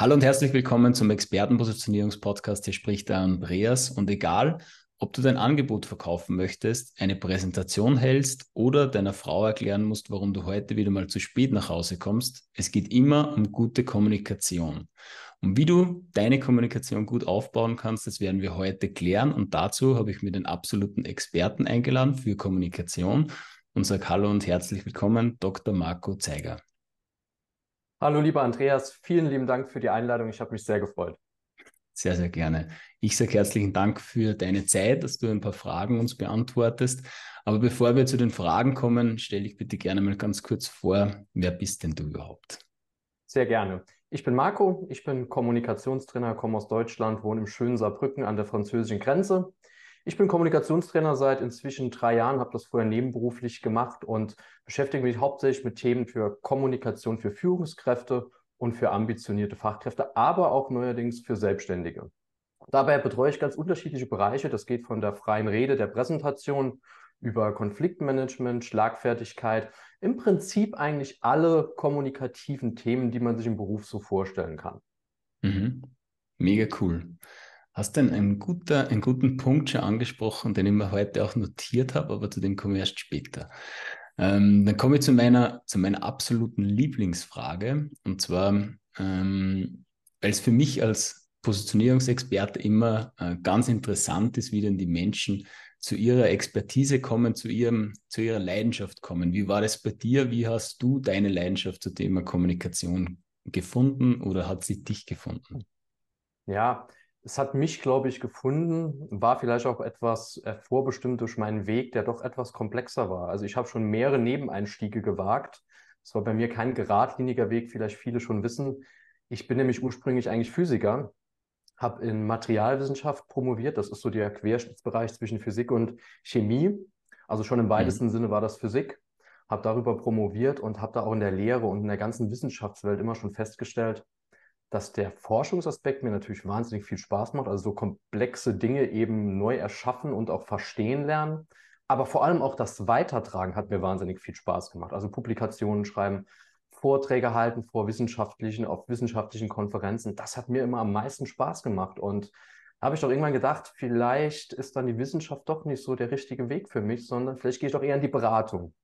Hallo und herzlich willkommen zum Expertenpositionierungspodcast. Hier spricht der Andreas. Und egal, ob du dein Angebot verkaufen möchtest, eine Präsentation hältst oder deiner Frau erklären musst, warum du heute wieder mal zu spät nach Hause kommst, es geht immer um gute Kommunikation. Und wie du deine Kommunikation gut aufbauen kannst, das werden wir heute klären. Und dazu habe ich mir den absoluten Experten eingeladen für Kommunikation und sage Hallo und herzlich willkommen, Dr. Marco Zeiger. Hallo, lieber Andreas, vielen lieben Dank für die Einladung. Ich habe mich sehr gefreut. Sehr, sehr gerne. Ich sage herzlichen Dank für deine Zeit, dass du ein paar Fragen uns beantwortest. Aber bevor wir zu den Fragen kommen, stelle ich bitte gerne mal ganz kurz vor, wer bist denn du überhaupt? Sehr gerne. Ich bin Marco, ich bin Kommunikationstrainer, komme aus Deutschland, wohne im schönen Saarbrücken an der französischen Grenze. Ich bin Kommunikationstrainer seit inzwischen drei Jahren, habe das vorher nebenberuflich gemacht und beschäftige mich hauptsächlich mit Themen für Kommunikation für Führungskräfte und für ambitionierte Fachkräfte, aber auch neuerdings für Selbstständige. Dabei betreue ich ganz unterschiedliche Bereiche. Das geht von der freien Rede, der Präsentation über Konfliktmanagement, Schlagfertigkeit, im Prinzip eigentlich alle kommunikativen Themen, die man sich im Beruf so vorstellen kann. Mhm. Mega cool. Hast du einen, guter, einen guten Punkt schon angesprochen, den ich mir heute auch notiert habe, aber zu dem komme ich erst später. Ähm, dann komme ich zu meiner, zu meiner absoluten Lieblingsfrage. Und zwar, ähm, weil es für mich als Positionierungsexperte immer äh, ganz interessant ist, wie denn die Menschen zu ihrer Expertise kommen, zu, ihrem, zu ihrer Leidenschaft kommen. Wie war das bei dir? Wie hast du deine Leidenschaft zum Thema Kommunikation gefunden oder hat sie dich gefunden? Ja, es hat mich, glaube ich, gefunden, war vielleicht auch etwas äh, vorbestimmt durch meinen Weg, der doch etwas komplexer war. Also ich habe schon mehrere Nebeneinstiege gewagt. Es war bei mir kein geradliniger Weg, vielleicht viele schon wissen. Ich bin nämlich ursprünglich eigentlich Physiker, habe in Materialwissenschaft promoviert. Das ist so der Querschnittsbereich zwischen Physik und Chemie. Also schon im mhm. weitesten mhm. Sinne war das Physik. Habe darüber promoviert und habe da auch in der Lehre und in der ganzen Wissenschaftswelt immer schon festgestellt, dass der Forschungsaspekt mir natürlich wahnsinnig viel Spaß macht, also so komplexe Dinge eben neu erschaffen und auch verstehen lernen. Aber vor allem auch das Weitertragen hat mir wahnsinnig viel Spaß gemacht. Also Publikationen schreiben, Vorträge halten vor wissenschaftlichen, auf wissenschaftlichen Konferenzen. Das hat mir immer am meisten Spaß gemacht. Und da habe ich doch irgendwann gedacht, vielleicht ist dann die Wissenschaft doch nicht so der richtige Weg für mich, sondern vielleicht gehe ich doch eher in die Beratung.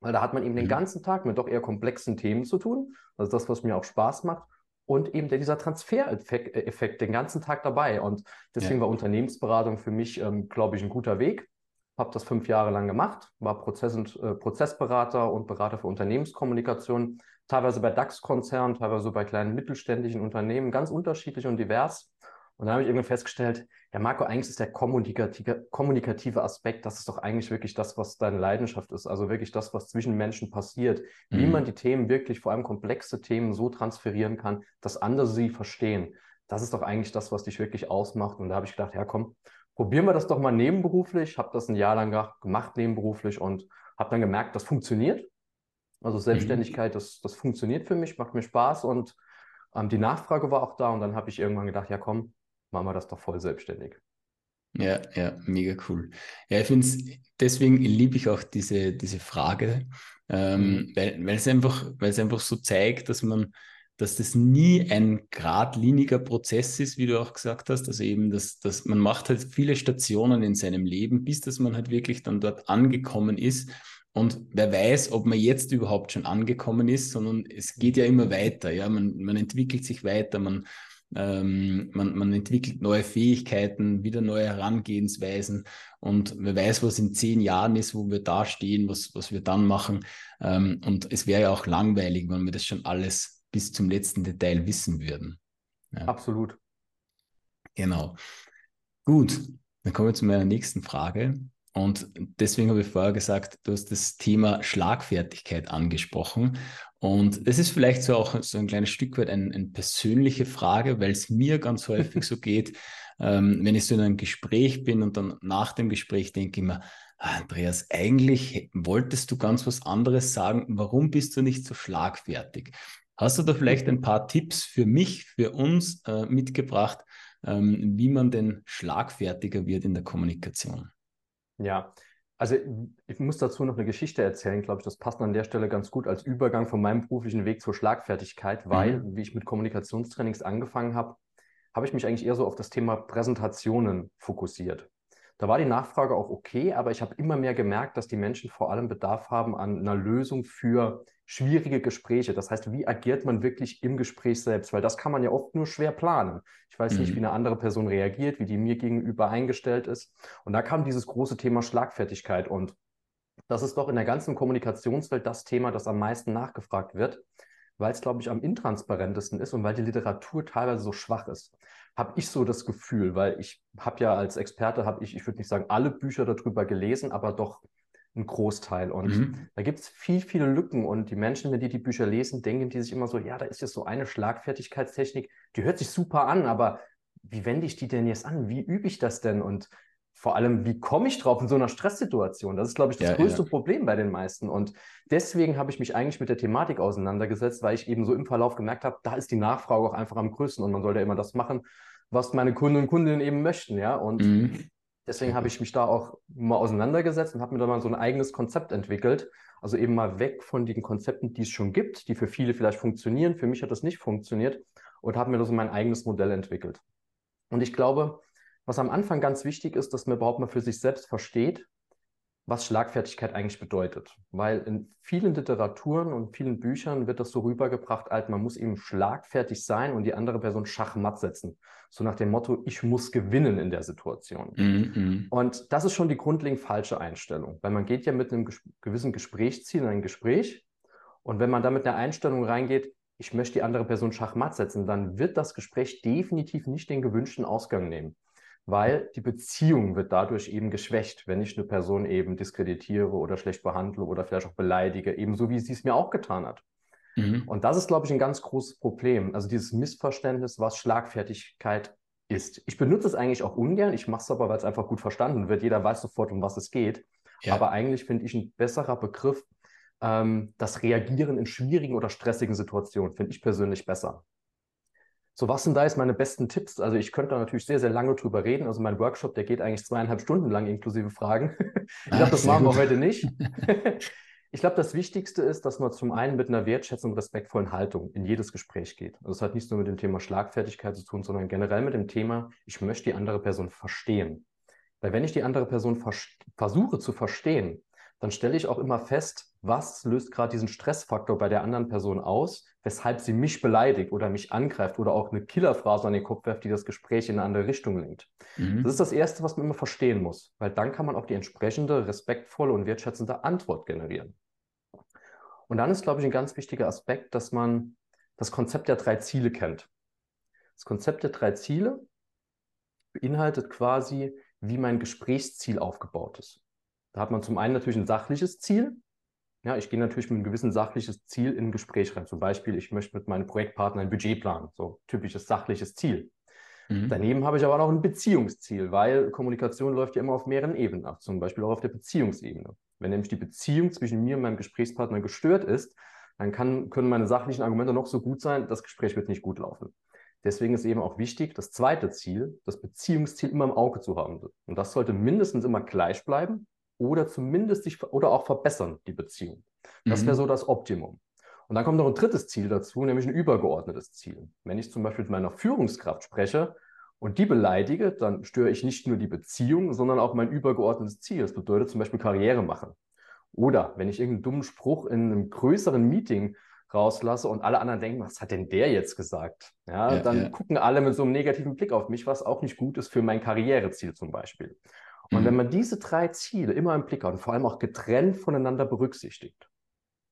Weil da hat man eben mhm. den ganzen Tag mit doch eher komplexen Themen zu tun. Also das, was mir auch Spaß macht und eben dieser Transfereffekt äh, den ganzen Tag dabei. Und deswegen ja. war Unternehmensberatung für mich, ähm, glaube ich, ein guter Weg. Habe das fünf Jahre lang gemacht, war Prozess und, äh, Prozessberater und Berater für Unternehmenskommunikation, teilweise bei DAX-Konzernen, teilweise bei kleinen mittelständischen Unternehmen, ganz unterschiedlich und divers. Und dann habe ich irgendwann festgestellt, ja, Marco, eigentlich ist der kommunikative, kommunikative Aspekt, das ist doch eigentlich wirklich das, was deine Leidenschaft ist. Also wirklich das, was zwischen Menschen passiert. Mhm. Wie man die Themen wirklich, vor allem komplexe Themen, so transferieren kann, dass andere sie verstehen. Das ist doch eigentlich das, was dich wirklich ausmacht. Und da habe ich gedacht, ja, komm, probieren wir das doch mal nebenberuflich. Habe das ein Jahr lang gemacht, nebenberuflich und habe dann gemerkt, das funktioniert. Also mhm. Selbstständigkeit, mhm. das, das funktioniert für mich, macht mir Spaß und ähm, die Nachfrage war auch da. Und dann habe ich irgendwann gedacht, ja, komm, machen wir das doch voll selbstständig. Ja, ja, mega cool. Ja, ich finde es, deswegen liebe ich auch diese, diese Frage, ähm, mhm. weil, weil es einfach, weil es einfach so zeigt, dass man, dass das nie ein geradliniger Prozess ist, wie du auch gesagt hast. Also eben, dass, dass man macht halt viele Stationen in seinem Leben, bis dass man halt wirklich dann dort angekommen ist. Und wer weiß, ob man jetzt überhaupt schon angekommen ist, sondern es geht ja immer weiter. Ja, man, man entwickelt sich weiter, man, ähm, man, man entwickelt neue Fähigkeiten, wieder neue Herangehensweisen und wer weiß, was in zehn Jahren ist, wo wir da stehen, was, was wir dann machen. Ähm, und es wäre ja auch langweilig, wenn wir das schon alles bis zum letzten Detail wissen würden. Ja. Absolut. Genau. Gut, dann kommen wir zu meiner nächsten Frage. Und deswegen habe ich vorher gesagt, du hast das Thema Schlagfertigkeit angesprochen. Und das ist vielleicht so auch so ein kleines Stück weit eine ein persönliche Frage, weil es mir ganz häufig so geht, ähm, wenn ich so in einem Gespräch bin und dann nach dem Gespräch denke ich mir, ah, Andreas, eigentlich wolltest du ganz was anderes sagen. Warum bist du nicht so schlagfertig? Hast du da vielleicht ein paar Tipps für mich, für uns äh, mitgebracht, ähm, wie man denn schlagfertiger wird in der Kommunikation? Ja, Also ich muss dazu noch eine Geschichte erzählen, glaube ich, das passt an der Stelle ganz gut als Übergang von meinem beruflichen Weg zur Schlagfertigkeit, weil, mhm. wie ich mit Kommunikationstrainings angefangen habe, habe ich mich eigentlich eher so auf das Thema Präsentationen fokussiert. Da war die Nachfrage auch okay, aber ich habe immer mehr gemerkt, dass die Menschen vor allem Bedarf haben an einer Lösung für schwierige Gespräche. Das heißt, wie agiert man wirklich im Gespräch selbst? Weil das kann man ja oft nur schwer planen. Ich weiß mhm. nicht, wie eine andere Person reagiert, wie die mir gegenüber eingestellt ist. Und da kam dieses große Thema Schlagfertigkeit. Und das ist doch in der ganzen Kommunikationswelt das Thema, das am meisten nachgefragt wird weil es, glaube ich, am intransparentesten ist und weil die Literatur teilweise so schwach ist. Habe ich so das Gefühl, weil ich habe ja als Experte, habe ich, ich würde nicht sagen, alle Bücher darüber gelesen, aber doch ein Großteil. Und mhm. da gibt es viel, viele Lücken. Und die Menschen, wenn die die Bücher lesen, denken die sich immer so, ja, da ist jetzt so eine Schlagfertigkeitstechnik, die hört sich super an, aber wie wende ich die denn jetzt an? Wie übe ich das denn? Und vor allem, wie komme ich drauf in so einer Stresssituation? Das ist, glaube ich, das ja, größte ja. Problem bei den meisten. Und deswegen habe ich mich eigentlich mit der Thematik auseinandergesetzt, weil ich eben so im Verlauf gemerkt habe, da ist die Nachfrage auch einfach am größten und man sollte ja immer das machen, was meine Kunden und Kundinnen eben möchten, ja. Und mhm. Deswegen habe ich mich da auch mal auseinandergesetzt und habe mir da mal so ein eigenes Konzept entwickelt. Also eben mal weg von den Konzepten, die es schon gibt, die für viele vielleicht funktionieren. Für mich hat das nicht funktioniert und habe mir da so mein eigenes Modell entwickelt. Und ich glaube, was am Anfang ganz wichtig ist, dass man überhaupt mal für sich selbst versteht, was Schlagfertigkeit eigentlich bedeutet. Weil in vielen Literaturen und vielen Büchern wird das so rübergebracht, als man muss eben schlagfertig sein und die andere Person schachmatt setzen. So nach dem Motto, ich muss gewinnen in der Situation. Mhm. Und das ist schon die grundlegend falsche Einstellung, weil man geht ja mit einem gewissen Gesprächsziel in ein Gespräch und wenn man da mit einer Einstellung reingeht, ich möchte die andere Person schachmatt setzen, dann wird das Gespräch definitiv nicht den gewünschten Ausgang nehmen weil die Beziehung wird dadurch eben geschwächt, wenn ich eine Person eben diskreditiere oder schlecht behandle oder vielleicht auch beleidige, ebenso wie sie es mir auch getan hat. Mhm. Und das ist, glaube ich, ein ganz großes Problem. Also dieses Missverständnis, was Schlagfertigkeit ist. Ich benutze es eigentlich auch ungern, ich mache es aber, weil es einfach gut verstanden wird. Jeder weiß sofort, um was es geht. Ja. Aber eigentlich finde ich ein besserer Begriff, ähm, das Reagieren in schwierigen oder stressigen Situationen, finde ich persönlich besser. So, was sind da jetzt meine besten Tipps? Also ich könnte da natürlich sehr, sehr lange drüber reden. Also mein Workshop, der geht eigentlich zweieinhalb Stunden lang inklusive Fragen. ich glaube, das machen wir heute nicht. ich glaube, das Wichtigste ist, dass man zum einen mit einer Wertschätzung und respektvollen Haltung in jedes Gespräch geht. Also es hat nichts nur mit dem Thema Schlagfertigkeit zu tun, sondern generell mit dem Thema, ich möchte die andere Person verstehen. Weil wenn ich die andere Person versuche zu verstehen, dann stelle ich auch immer fest, was löst gerade diesen Stressfaktor bei der anderen Person aus, weshalb sie mich beleidigt oder mich angreift oder auch eine Killerphrase an den Kopf werft, die das Gespräch in eine andere Richtung lenkt. Mhm. Das ist das Erste, was man immer verstehen muss, weil dann kann man auch die entsprechende, respektvolle und wertschätzende Antwort generieren. Und dann ist, glaube ich, ein ganz wichtiger Aspekt, dass man das Konzept der drei Ziele kennt. Das Konzept der drei Ziele beinhaltet quasi, wie mein Gesprächsziel aufgebaut ist. Da hat man zum einen natürlich ein sachliches Ziel. Ja, ich gehe natürlich mit einem gewissen sachliches Ziel in ein Gespräch rein. Zum Beispiel, ich möchte mit meinem Projektpartner ein Budget planen. So typisches sachliches Ziel. Mhm. Daneben habe ich aber noch ein Beziehungsziel, weil Kommunikation läuft ja immer auf mehreren Ebenen ab, zum Beispiel auch auf der Beziehungsebene. Wenn nämlich die Beziehung zwischen mir und meinem Gesprächspartner gestört ist, dann kann, können meine sachlichen Argumente noch so gut sein, das Gespräch wird nicht gut laufen. Deswegen ist eben auch wichtig, das zweite Ziel, das Beziehungsziel immer im Auge zu haben. Und das sollte mindestens immer gleich bleiben oder zumindest sich oder auch verbessern, die Beziehung. Das mhm. wäre so das Optimum. Und dann kommt noch ein drittes Ziel dazu, nämlich ein übergeordnetes Ziel. Wenn ich zum Beispiel mit meiner Führungskraft spreche und die beleidige, dann störe ich nicht nur die Beziehung, sondern auch mein übergeordnetes Ziel. Das bedeutet zum Beispiel Karriere machen. Oder wenn ich irgendeinen dummen Spruch in einem größeren Meeting rauslasse und alle anderen denken, was hat denn der jetzt gesagt? Ja, ja dann ja. gucken alle mit so einem negativen Blick auf mich, was auch nicht gut ist für mein Karriereziel zum Beispiel. Und mhm. wenn man diese drei Ziele immer im Blick hat und vor allem auch getrennt voneinander berücksichtigt,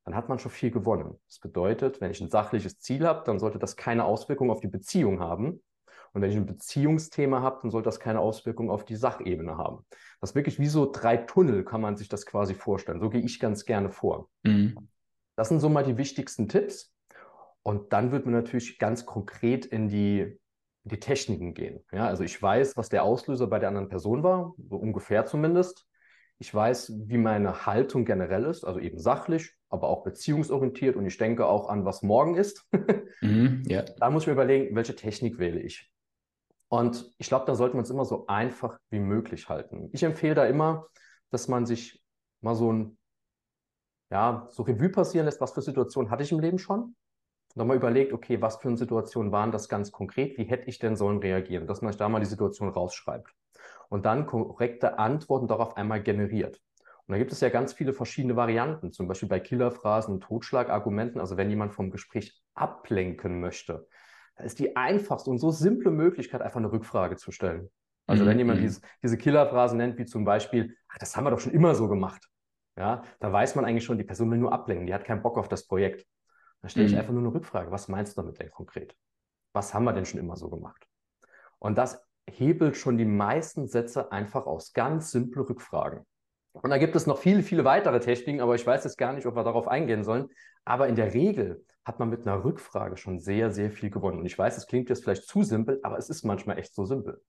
dann hat man schon viel gewonnen. Das bedeutet, wenn ich ein sachliches Ziel habe, dann sollte das keine Auswirkung auf die Beziehung haben. Und wenn ich ein Beziehungsthema habe, dann sollte das keine Auswirkung auf die Sachebene haben. Das ist wirklich wie so drei Tunnel, kann man sich das quasi vorstellen. So gehe ich ganz gerne vor. Mhm. Das sind so mal die wichtigsten Tipps. Und dann wird man natürlich ganz konkret in die die Techniken gehen. Ja, also ich weiß, was der Auslöser bei der anderen Person war, so ungefähr zumindest. Ich weiß, wie meine Haltung generell ist, also eben sachlich, aber auch beziehungsorientiert und ich denke auch an, was morgen ist. mhm, ja. Da muss ich mir überlegen, welche Technik wähle ich. Und ich glaube, da sollten wir uns immer so einfach wie möglich halten. Ich empfehle da immer, dass man sich mal so ein, ja, so Revue passieren lässt, was für Situationen hatte ich im Leben schon? Nochmal überlegt, okay, was für eine Situationen waren das ganz konkret? Wie hätte ich denn sollen reagieren? Dass man sich da mal die Situation rausschreibt. Und dann korrekte Antworten darauf einmal generiert. Und da gibt es ja ganz viele verschiedene Varianten, zum Beispiel bei Killerphrasen und Totschlagargumenten. Also wenn jemand vom Gespräch ablenken möchte, da ist die einfachste und so simple Möglichkeit, einfach eine Rückfrage zu stellen. Also mhm. wenn jemand mhm. dieses, diese Killerphrasen nennt, wie zum Beispiel, ach, das haben wir doch schon immer so gemacht. Ja, da weiß man eigentlich schon, die Person will nur ablenken, die hat keinen Bock auf das Projekt. Dann stelle ich mhm. einfach nur eine Rückfrage. Was meinst du damit denn konkret? Was haben wir denn schon immer so gemacht? Und das hebelt schon die meisten Sätze einfach aus. Ganz simple Rückfragen. Und da gibt es noch viele, viele weitere Techniken, aber ich weiß jetzt gar nicht, ob wir darauf eingehen sollen. Aber in der Regel hat man mit einer Rückfrage schon sehr, sehr viel gewonnen. Und ich weiß, es klingt jetzt vielleicht zu simpel, aber es ist manchmal echt so simpel.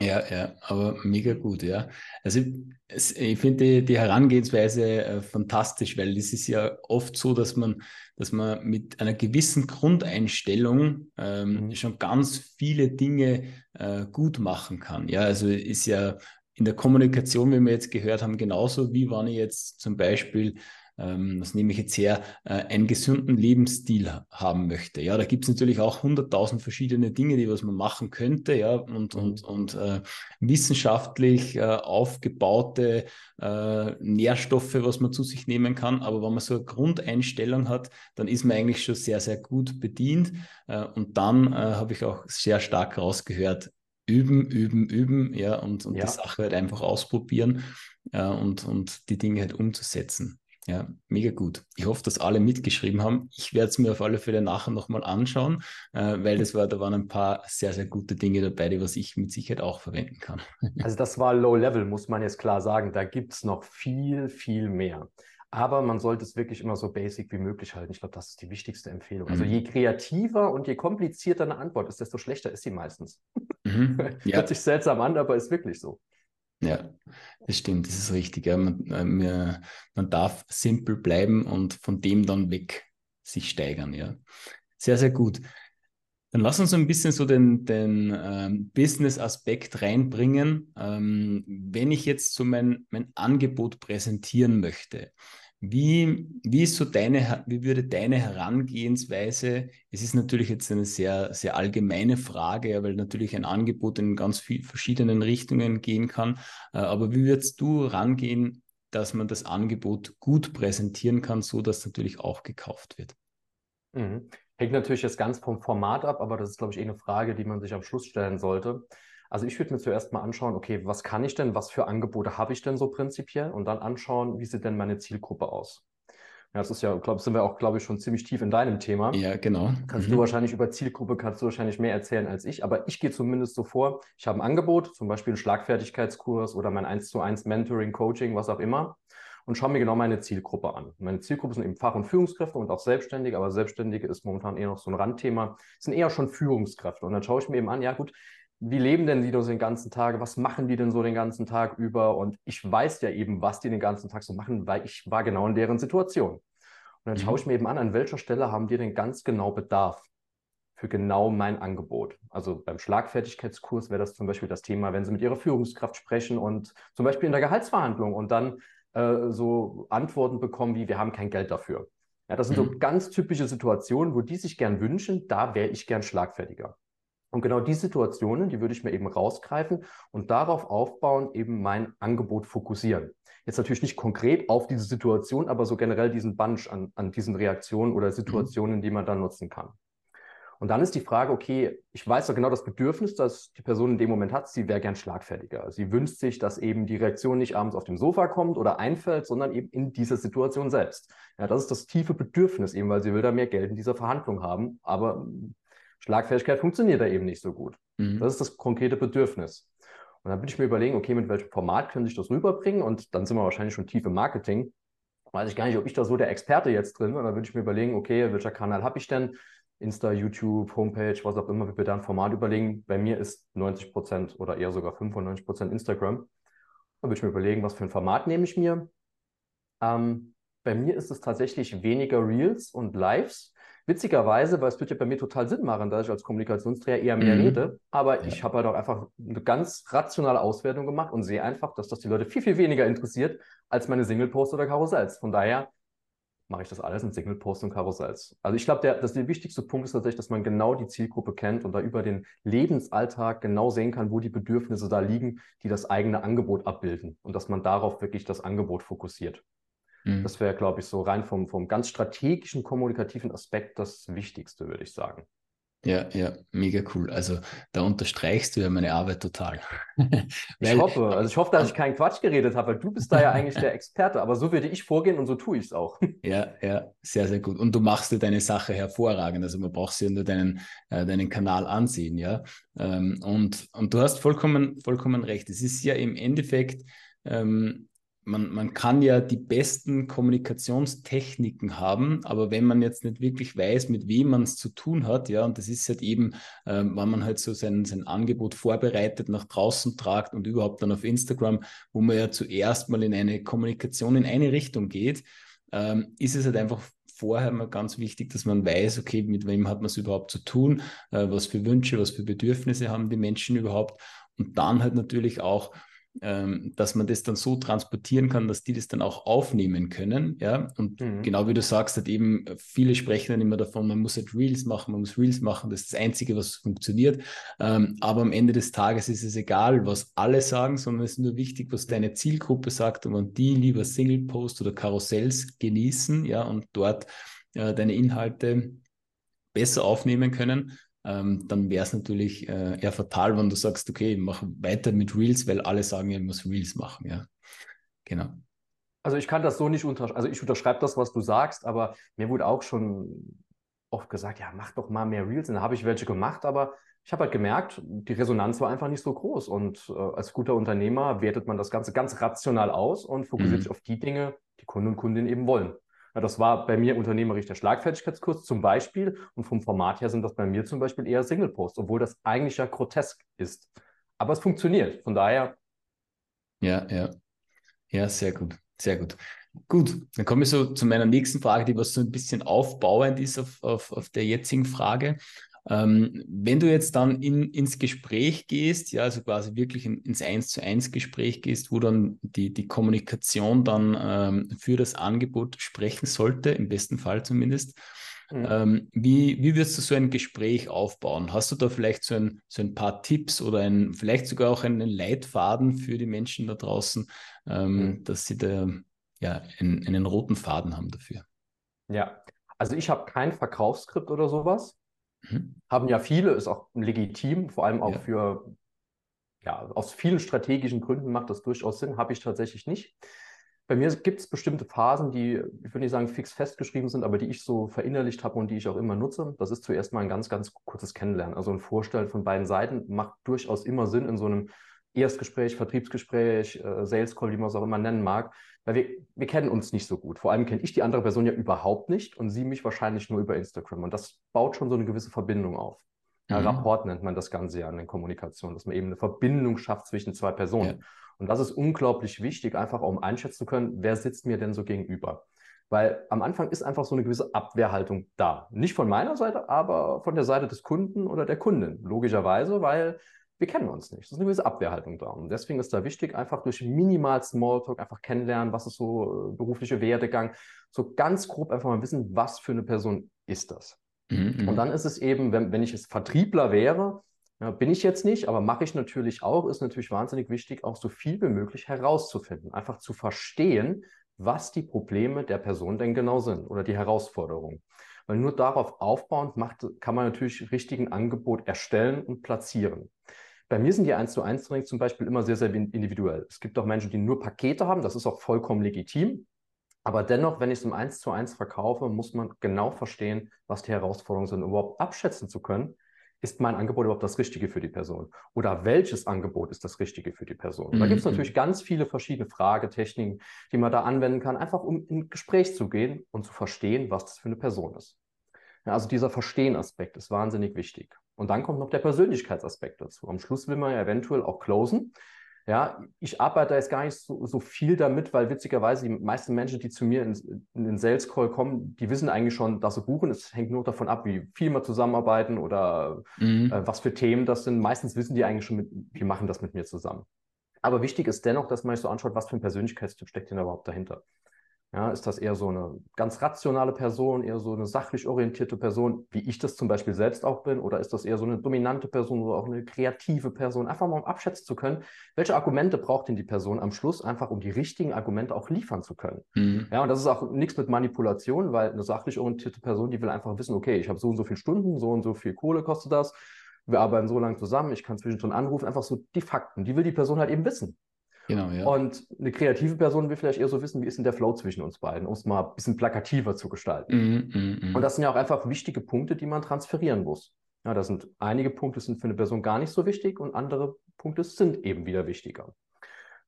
Ja, ja, aber mega gut, ja. Also ich, ich finde die, die, Herangehensweise äh, fantastisch, weil es ist ja oft so, dass man, dass man mit einer gewissen Grundeinstellung ähm, mhm. schon ganz viele Dinge äh, gut machen kann. Ja, also ist ja in der Kommunikation, wie wir jetzt gehört haben, genauso wie wenn ich jetzt zum Beispiel, ähm, das nehme ich jetzt her, äh, einen gesunden Lebensstil haben möchte. Ja, da gibt es natürlich auch hunderttausend verschiedene Dinge, die was man machen könnte, ja, und, mhm. und, und äh, wissenschaftlich äh, aufgebaute äh, Nährstoffe, was man zu sich nehmen kann. Aber wenn man so eine Grundeinstellung hat, dann ist man eigentlich schon sehr, sehr gut bedient. Äh, und dann äh, habe ich auch sehr stark rausgehört, üben, üben, üben, ja, und, und ja. die Sache halt einfach ausprobieren und, und die Dinge halt umzusetzen. Ja, mega gut. Ich hoffe, dass alle mitgeschrieben haben. Ich werde es mir auf alle Fälle nachher nochmal anschauen, äh, weil das war, da waren ein paar sehr, sehr gute Dinge dabei, die was ich mit Sicherheit auch verwenden kann. Also das war Low Level, muss man jetzt klar sagen. Da gibt es noch viel, viel mehr. Aber man sollte es wirklich immer so basic wie möglich halten. Ich glaube, das ist die wichtigste Empfehlung. Also mhm. je kreativer und je komplizierter eine Antwort ist, desto schlechter ist sie meistens. Mhm. Ja. Hört sich seltsam an, aber ist wirklich so. Ja, das stimmt, das ist richtig. Ja. Man, man, man darf simpel bleiben und von dem dann weg sich steigern. Ja. Sehr, sehr gut. Dann lass uns ein bisschen so den, den ähm, Business-Aspekt reinbringen. Ähm, wenn ich jetzt so mein, mein Angebot präsentieren möchte, wie, wie ist so deine, wie würde deine Herangehensweise? Es ist natürlich jetzt eine sehr, sehr allgemeine Frage, weil natürlich ein Angebot in ganz viel, verschiedenen Richtungen gehen kann. Äh, aber wie würdest du rangehen, dass man das Angebot gut präsentieren kann, so dass natürlich auch gekauft wird? Mhm. Hängt natürlich jetzt ganz vom Format ab, aber das ist, glaube ich, eh eine Frage, die man sich am Schluss stellen sollte. Also ich würde mir zuerst mal anschauen, okay, was kann ich denn, was für Angebote habe ich denn so prinzipiell und dann anschauen, wie sieht denn meine Zielgruppe aus. Ja, das ist ja, glaube sind wir auch, glaube ich, schon ziemlich tief in deinem Thema. Ja, genau. Kannst mhm. du wahrscheinlich über Zielgruppe, kannst du wahrscheinlich mehr erzählen als ich, aber ich gehe zumindest so vor, ich habe ein Angebot, zum Beispiel einen Schlagfertigkeitskurs oder mein 1 zu 1 Mentoring, Coaching, was auch immer und schaue mir genau meine Zielgruppe an. Meine Zielgruppe sind eben Fach- und Führungskräfte und auch Selbstständige, aber Selbstständige ist momentan eher noch so ein Randthema, sind eher schon Führungskräfte. Und dann schaue ich mir eben an, ja gut, wie leben denn die so den ganzen Tag? Was machen die denn so den ganzen Tag über? Und ich weiß ja eben, was die den ganzen Tag so machen, weil ich war genau in deren Situation. Und dann mhm. schaue ich mir eben an, an welcher Stelle haben die denn ganz genau Bedarf für genau mein Angebot. Also beim Schlagfertigkeitskurs wäre das zum Beispiel das Thema, wenn Sie mit Ihrer Führungskraft sprechen und zum Beispiel in der Gehaltsverhandlung und dann äh, so Antworten bekommen wie, wir haben kein Geld dafür. Ja, das sind mhm. so ganz typische Situationen, wo die sich gern wünschen, da wäre ich gern schlagfertiger. Und genau die Situationen, die würde ich mir eben rausgreifen und darauf aufbauen, eben mein Angebot fokussieren. Jetzt natürlich nicht konkret auf diese Situation, aber so generell diesen Bunch an, an diesen Reaktionen oder mhm. Situationen, die man dann nutzen kann. Und dann ist die Frage, okay, ich weiß doch genau das Bedürfnis, das die Person in dem Moment hat, sie wäre gern schlagfertiger. Sie wünscht sich, dass eben die Reaktion nicht abends auf dem Sofa kommt oder einfällt, sondern eben in dieser Situation selbst. Ja, das ist das tiefe Bedürfnis eben, weil sie will da mehr Geld in dieser Verhandlung haben, aber Schlagfertigkeit funktioniert da eben nicht so gut. Mhm. Das ist das konkrete Bedürfnis. Und dann würde ich mir überlegen, okay, mit welchem Format könnte ich das rüberbringen? Und dann sind wir wahrscheinlich schon tief im Marketing. Weiß ich gar nicht, ob ich da so der Experte jetzt drin bin. Und dann würde ich mir überlegen, okay, welcher Kanal habe ich denn? Insta, YouTube, Homepage, was auch immer, wir da ein Format überlegen. Bei mir ist 90 Prozent oder eher sogar 95 Prozent Instagram. Dann würde ich mir überlegen, was für ein Format nehme ich mir. Ähm, bei mir ist es tatsächlich weniger Reels und Lives. Witzigerweise, weil es wird ja bei mir total Sinn machen, dass ich als Kommunikationsträger eher mehr mhm. rede, aber ja. ich habe halt auch einfach eine ganz rationale Auswertung gemacht und sehe einfach, dass das die Leute viel, viel weniger interessiert als meine Single-Posts oder Karussells. Von daher mache ich das alles in Single-Posts und Karussells. Also ich glaube, der, der wichtigste Punkt ist tatsächlich, dass man genau die Zielgruppe kennt und da über den Lebensalltag genau sehen kann, wo die Bedürfnisse da liegen, die das eigene Angebot abbilden und dass man darauf wirklich das Angebot fokussiert. Mhm. Das wäre, glaube ich, so rein vom, vom ganz strategischen, kommunikativen Aspekt das Wichtigste, würde ich sagen. Ja, ja, mega cool. Also da unterstreichst du ja meine Arbeit total. ich hoffe, also ich hoffe, dass ich keinen Quatsch geredet habe, weil du bist da ja eigentlich der Experte, aber so würde ich vorgehen und so tue ich es auch. Ja, ja, sehr, sehr gut. Und du machst dir deine Sache hervorragend. Also man braucht ja nur deinen, äh, deinen Kanal ansehen, ja. Ähm, und, und du hast vollkommen, vollkommen recht. Es ist ja im Endeffekt ähm, man, man kann ja die besten Kommunikationstechniken haben, aber wenn man jetzt nicht wirklich weiß, mit wem man es zu tun hat, ja, und das ist halt eben, äh, wenn man halt so sein, sein Angebot vorbereitet, nach draußen tragt und überhaupt dann auf Instagram, wo man ja zuerst mal in eine Kommunikation in eine Richtung geht, ähm, ist es halt einfach vorher mal ganz wichtig, dass man weiß, okay, mit wem hat man es überhaupt zu tun, äh, was für Wünsche, was für Bedürfnisse haben die Menschen überhaupt? Und dann halt natürlich auch ähm, dass man das dann so transportieren kann, dass die das dann auch aufnehmen können. Ja, und mhm. genau wie du sagst, halt eben, viele sprechen dann immer davon, man muss halt Reels machen, man muss Reels machen, das ist das Einzige, was funktioniert. Ähm, aber am Ende des Tages ist es egal, was alle sagen, sondern es ist nur wichtig, was deine Zielgruppe sagt und wenn die lieber Single-Post oder Karussells genießen, ja, und dort äh, deine Inhalte besser aufnehmen können, ähm, dann wäre es natürlich äh, eher fatal, wenn du sagst, okay, mach weiter mit Reels, weil alle sagen, ich muss Reels machen, ja. Genau. Also ich kann das so nicht unterschreiben, also ich unterschreibe das, was du sagst, aber mir wurde auch schon oft gesagt, ja, mach doch mal mehr Reels. Und da habe ich welche gemacht, aber ich habe halt gemerkt, die Resonanz war einfach nicht so groß. Und äh, als guter Unternehmer wertet man das Ganze ganz rational aus und fokussiert mhm. sich auf die Dinge, die Kunden und Kundinnen eben wollen. Das war bei mir unternehmerisch der Schlagfertigkeitskurs zum Beispiel. Und vom Format her sind das bei mir zum Beispiel eher Single-Posts, obwohl das eigentlich ja grotesk ist. Aber es funktioniert. Von daher. Ja, ja. Ja, sehr gut. Sehr gut. Gut, dann komme ich so zu meiner nächsten Frage, die was so ein bisschen aufbauend ist auf, auf, auf der jetzigen Frage. Ähm, wenn du jetzt dann in, ins Gespräch gehst, ja, also quasi wirklich in, ins Eins zu eins Gespräch gehst, wo dann die, die Kommunikation dann ähm, für das Angebot sprechen sollte, im besten Fall zumindest. Mhm. Ähm, wie, wie wirst du so ein Gespräch aufbauen? Hast du da vielleicht so ein, so ein paar Tipps oder ein, vielleicht sogar auch einen Leitfaden für die Menschen da draußen, ähm, mhm. dass sie da ja, einen, einen roten Faden haben dafür? Ja, also ich habe kein Verkaufsskript oder sowas. Mhm. Haben ja viele, ist auch legitim, vor allem auch ja. für, ja, aus vielen strategischen Gründen macht das durchaus Sinn, habe ich tatsächlich nicht. Bei mir gibt es bestimmte Phasen, die, ich würde nicht sagen fix festgeschrieben sind, aber die ich so verinnerlicht habe und die ich auch immer nutze. Das ist zuerst mal ein ganz, ganz kurzes Kennenlernen. Also ein Vorstellen von beiden Seiten macht durchaus immer Sinn in so einem Erstgespräch, Vertriebsgespräch, äh, Sales Call, wie man es auch immer nennen mag, weil wir, wir kennen uns nicht so gut. Vor allem kenne ich die andere Person ja überhaupt nicht und sie mich wahrscheinlich nur über Instagram. Und das baut schon so eine gewisse Verbindung auf. Ja, mhm. Rapport nennt man das Ganze ja in der Kommunikation, dass man eben eine Verbindung schafft zwischen zwei Personen. Ja. Und das ist unglaublich wichtig, einfach um einschätzen zu können, wer sitzt mir denn so gegenüber. Weil am Anfang ist einfach so eine gewisse Abwehrhaltung da. Nicht von meiner Seite, aber von der Seite des Kunden oder der Kundin. Logischerweise, weil wir kennen uns nicht. Das ist eine gewisse Abwehrhaltung da. Und deswegen ist da wichtig, einfach durch minimal Smalltalk einfach kennenlernen, was ist so äh, berufliche Werdegang, so ganz grob einfach mal wissen, was für eine Person ist das. Mhm. Und dann ist es eben, wenn, wenn ich jetzt Vertriebler wäre, ja, bin ich jetzt nicht, aber mache ich natürlich auch, ist natürlich wahnsinnig wichtig, auch so viel wie möglich herauszufinden, einfach zu verstehen, was die Probleme der Person denn genau sind oder die Herausforderungen. Weil nur darauf aufbauend macht, kann man natürlich richtigen Angebot erstellen und platzieren. Bei mir sind die 1 zu 1 Trainings zum Beispiel immer sehr, sehr individuell. Es gibt auch Menschen, die nur Pakete haben, das ist auch vollkommen legitim. Aber dennoch, wenn ich es im 1 zu 1 verkaufe, muss man genau verstehen, was die Herausforderungen sind, um überhaupt abschätzen zu können, ist mein Angebot überhaupt das Richtige für die Person? Oder welches Angebot ist das Richtige für die Person? Mhm. Da gibt es natürlich ganz viele verschiedene Fragetechniken, die man da anwenden kann, einfach um in Gespräch zu gehen und zu verstehen, was das für eine Person ist. Ja, also dieser Verstehen-Aspekt ist wahnsinnig wichtig. Und dann kommt noch der Persönlichkeitsaspekt dazu. Am Schluss will man ja eventuell auch closen. Ja, ich arbeite jetzt gar nicht so, so, viel damit, weil witzigerweise die meisten Menschen, die zu mir in, in, den Sales Call kommen, die wissen eigentlich schon, dass sie buchen. Es hängt nur davon ab, wie viel wir zusammenarbeiten oder mhm. äh, was für Themen das sind. Meistens wissen die eigentlich schon, mit, wir machen das mit mir zusammen. Aber wichtig ist dennoch, dass man sich so anschaut, was für ein Persönlichkeitstyp steckt denn überhaupt dahinter. Ja, ist das eher so eine ganz rationale Person, eher so eine sachlich orientierte Person, wie ich das zum Beispiel selbst auch bin? Oder ist das eher so eine dominante Person oder auch eine kreative Person? Einfach mal um abschätzen zu können, welche Argumente braucht denn die Person am Schluss, einfach um die richtigen Argumente auch liefern zu können. Mhm. Ja, und das ist auch nichts mit Manipulation, weil eine sachlich orientierte Person, die will einfach wissen, okay, ich habe so und so viele Stunden, so und so viel Kohle kostet das, wir arbeiten so lange zusammen, ich kann zwischendrin anrufen, einfach so die Fakten, die will die Person halt eben wissen. Genau, ja. Und eine kreative Person will vielleicht eher so wissen, wie ist denn der Flow zwischen uns beiden, um es mal ein bisschen plakativer zu gestalten. Mm, mm, mm. Und das sind ja auch einfach wichtige Punkte, die man transferieren muss. Ja, da sind einige Punkte sind für eine Person gar nicht so wichtig und andere Punkte sind eben wieder wichtiger.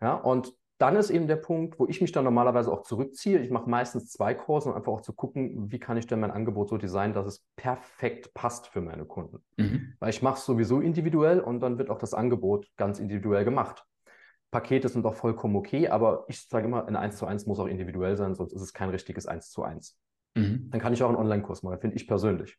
Ja, und dann ist eben der Punkt, wo ich mich dann normalerweise auch zurückziehe. Ich mache meistens zwei Kurse, um einfach auch zu gucken, wie kann ich denn mein Angebot so designen, dass es perfekt passt für meine Kunden. Mhm. Weil ich mache es sowieso individuell und dann wird auch das Angebot ganz individuell gemacht. Pakete sind doch vollkommen okay, aber ich sage immer, ein 1 zu 1 muss auch individuell sein, sonst ist es kein richtiges 1 zu 1. Mhm. Dann kann ich auch einen Online-Kurs machen, finde ich persönlich.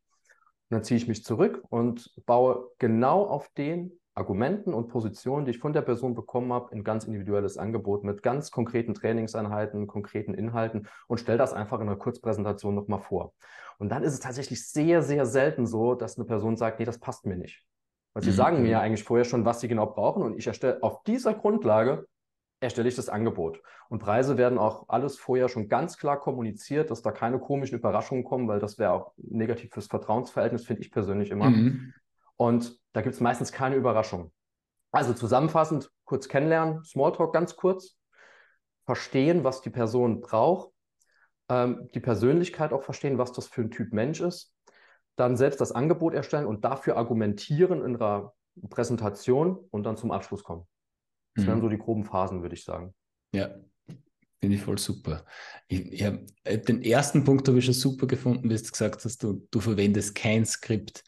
Und dann ziehe ich mich zurück und baue genau auf den Argumenten und Positionen, die ich von der Person bekommen habe, ein ganz individuelles Angebot mit ganz konkreten Trainingseinheiten, konkreten Inhalten und stelle das einfach in einer Kurzpräsentation nochmal vor. Und dann ist es tatsächlich sehr, sehr selten so, dass eine Person sagt, nee, das passt mir nicht. Weil sie mhm. sagen mir ja eigentlich vorher schon, was sie genau brauchen und ich erstelle auf dieser Grundlage erstelle ich das Angebot. Und Preise werden auch alles vorher schon ganz klar kommuniziert, dass da keine komischen Überraschungen kommen, weil das wäre auch negativ fürs Vertrauensverhältnis, finde ich persönlich immer. Mhm. Und da gibt es meistens keine Überraschung. Also zusammenfassend, kurz kennenlernen, Smalltalk ganz kurz, verstehen, was die Person braucht, ähm, die Persönlichkeit auch verstehen, was das für ein Typ Mensch ist dann selbst das Angebot erstellen und dafür argumentieren in einer Präsentation und dann zum Abschluss kommen. Das mhm. wären so die groben Phasen, würde ich sagen. Ja, finde ich voll super. Ich, ich hab, den ersten Punkt habe ich schon super gefunden, wie du gesagt hast, du, du verwendest kein Skript.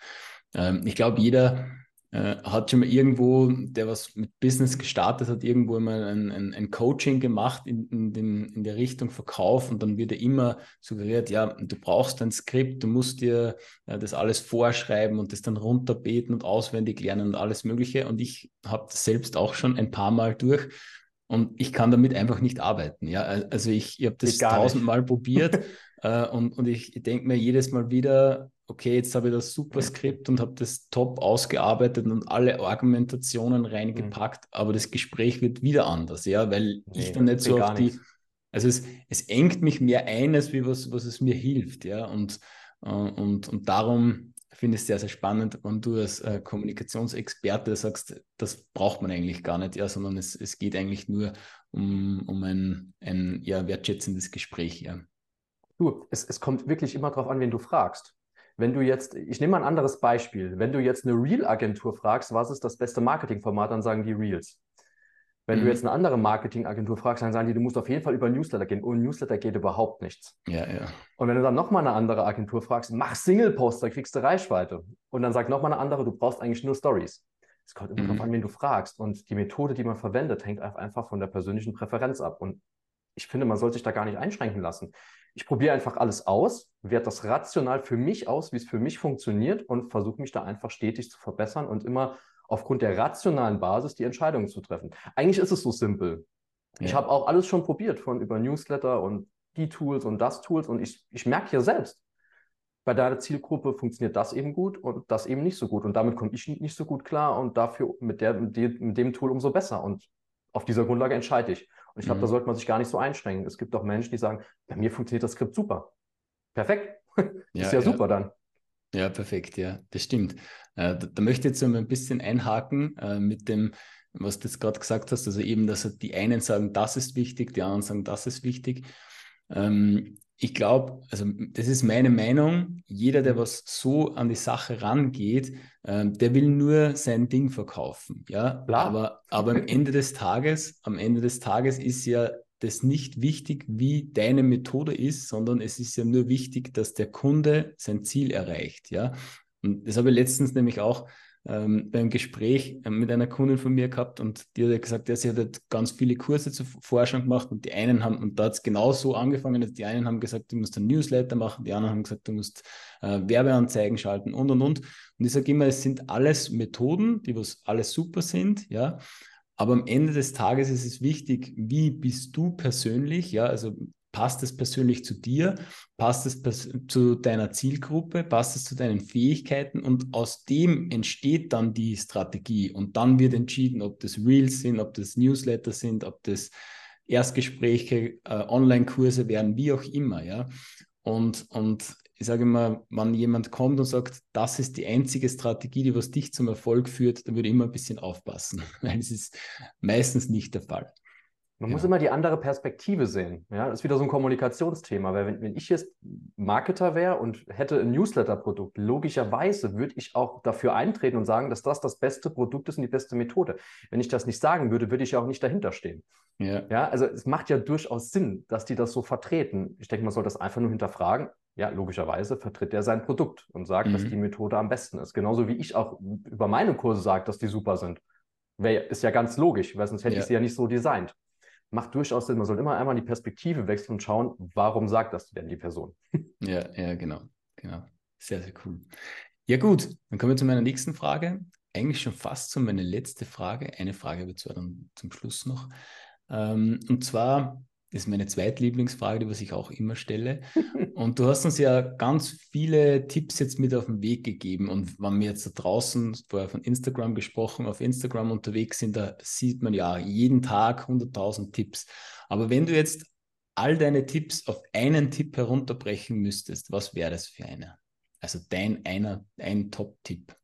Ähm, ich glaube, jeder äh, hat schon mal irgendwo, der was mit Business gestartet hat, irgendwo mal ein, ein, ein Coaching gemacht in, in, den, in der Richtung Verkauf und dann wird er immer suggeriert, ja, du brauchst ein Skript, du musst dir äh, das alles vorschreiben und das dann runterbeten und auswendig lernen und alles Mögliche. Und ich habe das selbst auch schon ein paar Mal durch. Und ich kann damit einfach nicht arbeiten. Ja? Also ich, ich habe das tausendmal probiert äh, und, und ich denke mir jedes Mal wieder, okay, jetzt habe ich das super Skript und habe das top ausgearbeitet und alle Argumentationen reingepackt, mhm. aber das Gespräch wird wieder anders, ja, weil nee, ich dann nicht so auf die, nicht. also es, es engt mich mehr ein, als wie was, was es mir hilft, ja, und, äh, und, und darum finde ich es sehr, sehr spannend, wenn du als äh, Kommunikationsexperte sagst, das braucht man eigentlich gar nicht, ja, sondern es, es geht eigentlich nur um, um ein, ein ja, wertschätzendes Gespräch, ja. Du, es, es kommt wirklich immer darauf an, wen du fragst. Wenn du jetzt, ich nehme mal ein anderes Beispiel, wenn du jetzt eine Reel-Agentur fragst, was ist das beste Marketingformat, dann sagen die Reels. Wenn mhm. du jetzt eine andere Marketingagentur fragst, dann sagen die, du musst auf jeden Fall über Newsletter gehen. Ohne Newsletter geht überhaupt nichts. Ja, ja. Und wenn du dann nochmal eine andere Agentur fragst, mach Single-Post, da kriegst du Reichweite. Und dann sagt nochmal eine andere, du brauchst eigentlich nur Stories. Es kommt immer mhm. darauf an, wen du fragst. Und die Methode, die man verwendet, hängt einfach von der persönlichen Präferenz ab. Und ich finde, man sollte sich da gar nicht einschränken lassen. Ich probiere einfach alles aus, werte das rational für mich aus, wie es für mich funktioniert und versuche mich da einfach stetig zu verbessern und immer aufgrund der rationalen Basis die Entscheidungen zu treffen. Eigentlich ist es so simpel. Ja. Ich habe auch alles schon probiert, von über Newsletter und die Tools und das Tools und ich, ich merke hier selbst, bei deiner Zielgruppe funktioniert das eben gut und das eben nicht so gut. Und damit komme ich nicht so gut klar und dafür mit, der, mit, dem Tool umso besser. Und auf dieser Grundlage entscheide ich. Und ich glaube, mhm. da sollte man sich gar nicht so einschränken. Es gibt auch Menschen, die sagen, bei mir funktioniert das Skript super. Perfekt. Ja, ist ja, ja, super dann. Ja, perfekt, ja, das stimmt. Äh, da, da, möchte ich jetzt mal ein bisschen einhaken äh, mit dem, was du jetzt gerade gesagt hast. Also eben, dass die einen sagen, das ist wichtig, die anderen sagen, das ist wichtig. Ähm, ich glaube, also das ist meine Meinung, jeder, der was so an die Sache rangeht, äh, der will nur sein Ding verkaufen. Ja, aber, aber am Ende des Tages, am Ende des Tages ist ja das nicht wichtig, wie deine Methode ist, sondern es ist ja nur wichtig, dass der Kunde sein Ziel erreicht. Ja, und das habe ich letztens nämlich auch ähm, beim Gespräch äh, mit einer Kundin von mir gehabt und die hat gesagt, ja, sie hat halt ganz viele Kurse zuvor schon gemacht und die einen haben, und da hat es genau so angefangen, dass die einen haben gesagt, du musst ein Newsletter machen, die anderen haben gesagt, du musst äh, Werbeanzeigen schalten und und und. Und ich sage immer, es sind alles Methoden, die was alles super sind, ja. Aber am Ende des Tages ist es wichtig, wie bist du persönlich, ja, also Passt es persönlich zu dir? Passt es zu deiner Zielgruppe? Passt es zu deinen Fähigkeiten? Und aus dem entsteht dann die Strategie. Und dann wird entschieden, ob das Reels sind, ob das Newsletter sind, ob das Erstgespräche, äh, Online-Kurse werden, wie auch immer. Ja? Und, und ich sage immer, wenn jemand kommt und sagt, das ist die einzige Strategie, die was dich zum Erfolg führt, dann würde ich immer ein bisschen aufpassen, weil es ist meistens nicht der Fall. Man ja. muss immer die andere Perspektive sehen. Ja, das ist wieder so ein Kommunikationsthema, weil wenn, wenn ich jetzt Marketer wäre und hätte ein Newsletter-Produkt, logischerweise würde ich auch dafür eintreten und sagen, dass das das beste Produkt ist und die beste Methode. Wenn ich das nicht sagen würde, würde ich ja auch nicht dahinter stehen. Ja. ja, also es macht ja durchaus Sinn, dass die das so vertreten. Ich denke, man soll das einfach nur hinterfragen. Ja, logischerweise vertritt er sein Produkt und sagt, mhm. dass die Methode am besten ist. Genauso wie ich auch über meine Kurse sage, dass die super sind. Wär, ist ja ganz logisch, weil sonst hätte ja. ich sie ja nicht so designt macht durchaus Sinn. Man soll immer einmal die Perspektive wechseln und schauen, warum sagt das denn die Person? Ja, ja, genau. genau. Sehr, sehr cool. Ja, gut, dann kommen wir zu meiner nächsten Frage. Eigentlich schon fast zu meiner letzten Frage. Eine Frage wird zwar dann zum Schluss noch. Ähm, und zwar, ist meine zweitlieblingsfrage, die was ich auch immer stelle. Und du hast uns ja ganz viele Tipps jetzt mit auf den Weg gegeben. Und wenn wir jetzt da draußen, vorher von Instagram gesprochen, auf Instagram unterwegs sind, da sieht man ja jeden Tag 100.000 Tipps. Aber wenn du jetzt all deine Tipps auf einen Tipp herunterbrechen müsstest, was wäre das für einer? Also dein einer, ein Top-Tipp.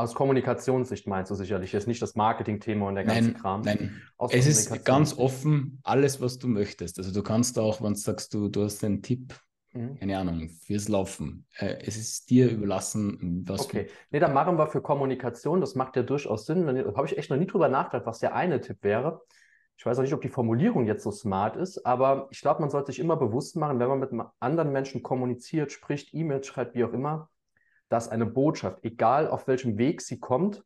Aus Kommunikationssicht meinst du sicherlich, jetzt nicht das Marketing-Thema und der ganze nein, Kram. Nein, Aus es ist ganz offen, alles, was du möchtest. Also du kannst auch, wenn du sagst, du, du hast einen Tipp, mhm. keine Ahnung, fürs Laufen. Äh, es ist dir überlassen, was Okay, du... nee, dann machen wir für Kommunikation, das macht ja durchaus Sinn. Da habe ich echt noch nie drüber nachgedacht, was der eine Tipp wäre. Ich weiß auch nicht, ob die Formulierung jetzt so smart ist, aber ich glaube, man sollte sich immer bewusst machen, wenn man mit anderen Menschen kommuniziert, spricht, E-Mails schreibt, wie auch immer, dass eine Botschaft, egal auf welchem Weg sie kommt,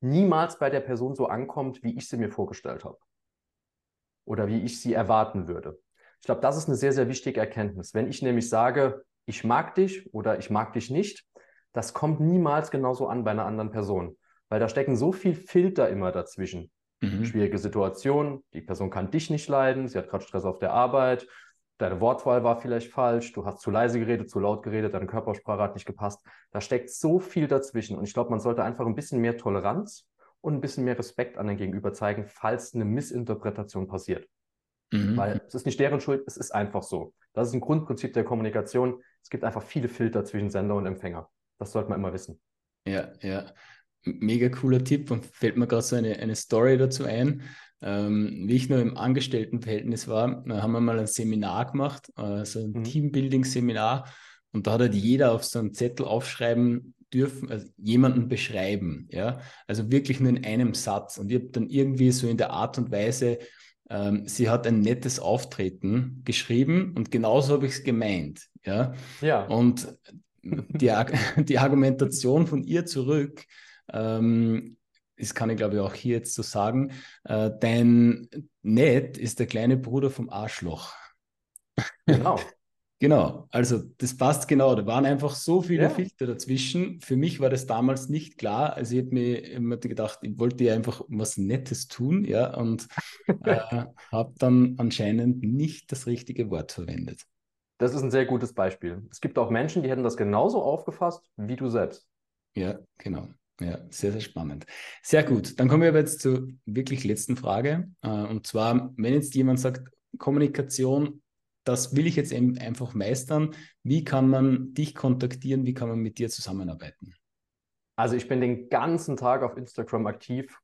niemals bei der Person so ankommt, wie ich sie mir vorgestellt habe. Oder wie ich sie erwarten würde. Ich glaube, das ist eine sehr, sehr wichtige Erkenntnis. Wenn ich nämlich sage, ich mag dich oder ich mag dich nicht, das kommt niemals genauso an bei einer anderen Person. Weil da stecken so viel Filter immer dazwischen. Mhm. Schwierige Situation, die Person kann dich nicht leiden, sie hat gerade Stress auf der Arbeit, deine Wortwahl war vielleicht falsch, du hast zu leise geredet, zu laut geredet, deine Körpersprache hat nicht gepasst. Da steckt so viel dazwischen. Und ich glaube, man sollte einfach ein bisschen mehr Toleranz und ein bisschen mehr Respekt an den Gegenüber zeigen, falls eine Missinterpretation passiert. Mhm. Weil es ist nicht deren Schuld, es ist einfach so. Das ist ein Grundprinzip der Kommunikation. Es gibt einfach viele Filter zwischen Sender und Empfänger. Das sollte man immer wissen. Ja, ja. Mega cooler Tipp und fällt mir gerade so eine, eine Story dazu ein. Ähm, wie ich nur im Angestelltenverhältnis war, haben wir mal ein Seminar gemacht, also ein mhm. Teambuilding-Seminar. Und da hat halt jeder auf so einen Zettel aufschreiben dürfen, also jemanden beschreiben. Ja? Also wirklich nur in einem Satz. Und ich habe dann irgendwie so in der Art und Weise, ähm, sie hat ein nettes Auftreten geschrieben und genauso habe ich es gemeint. Ja? ja. Und die, die Argumentation von ihr zurück ähm, das kann ich glaube ich auch hier jetzt so sagen, äh, dein Ned ist der kleine Bruder vom Arschloch. Genau. genau, also das passt genau. Da waren einfach so viele ja. Filter dazwischen. Für mich war das damals nicht klar. Also ich habe mir immer gedacht, ich wollte ja einfach was Nettes tun, ja, und äh, habe dann anscheinend nicht das richtige Wort verwendet. Das ist ein sehr gutes Beispiel. Es gibt auch Menschen, die hätten das genauso aufgefasst wie du selbst. Ja, genau. Ja, sehr, sehr spannend. Sehr gut. Dann kommen wir aber jetzt zur wirklich letzten Frage. Äh, und zwar, wenn jetzt jemand sagt, Kommunikation, das will ich jetzt einfach meistern, wie kann man dich kontaktieren, wie kann man mit dir zusammenarbeiten? Also ich bin den ganzen Tag auf Instagram aktiv,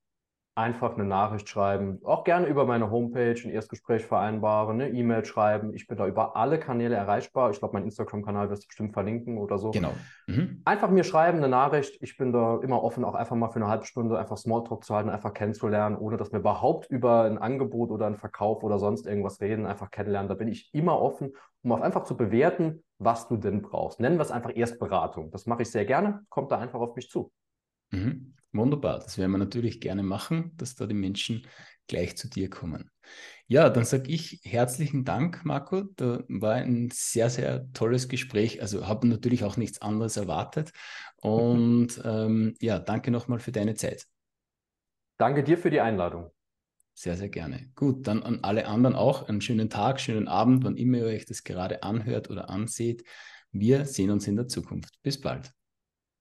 einfach eine Nachricht schreiben, auch gerne über meine Homepage ein Erstgespräch vereinbaren, eine E-Mail schreiben. Ich bin da über alle Kanäle erreichbar. Ich glaube, mein Instagram-Kanal wirst du bestimmt verlinken oder so. Genau. Mhm. Einfach mir schreiben, eine Nachricht. Ich bin da immer offen, auch einfach mal für eine halbe Stunde einfach Smalltalk zu halten, einfach kennenzulernen, ohne dass wir überhaupt über ein Angebot oder einen Verkauf oder sonst irgendwas reden, einfach kennenlernen. Da bin ich immer offen, um auch einfach zu bewerten, was du denn brauchst. Nennen wir es einfach Erstberatung. Das mache ich sehr gerne. Kommt da einfach auf mich zu. Mhm. Wunderbar, das werden wir natürlich gerne machen, dass da die Menschen gleich zu dir kommen. Ja, dann sage ich herzlichen Dank, Marco. Da war ein sehr, sehr tolles Gespräch. Also habe natürlich auch nichts anderes erwartet. Und ähm, ja, danke nochmal für deine Zeit. Danke dir für die Einladung. Sehr, sehr gerne. Gut, dann an alle anderen auch einen schönen Tag, schönen Abend, wann immer ihr euch das gerade anhört oder anseht. Wir sehen uns in der Zukunft. Bis bald.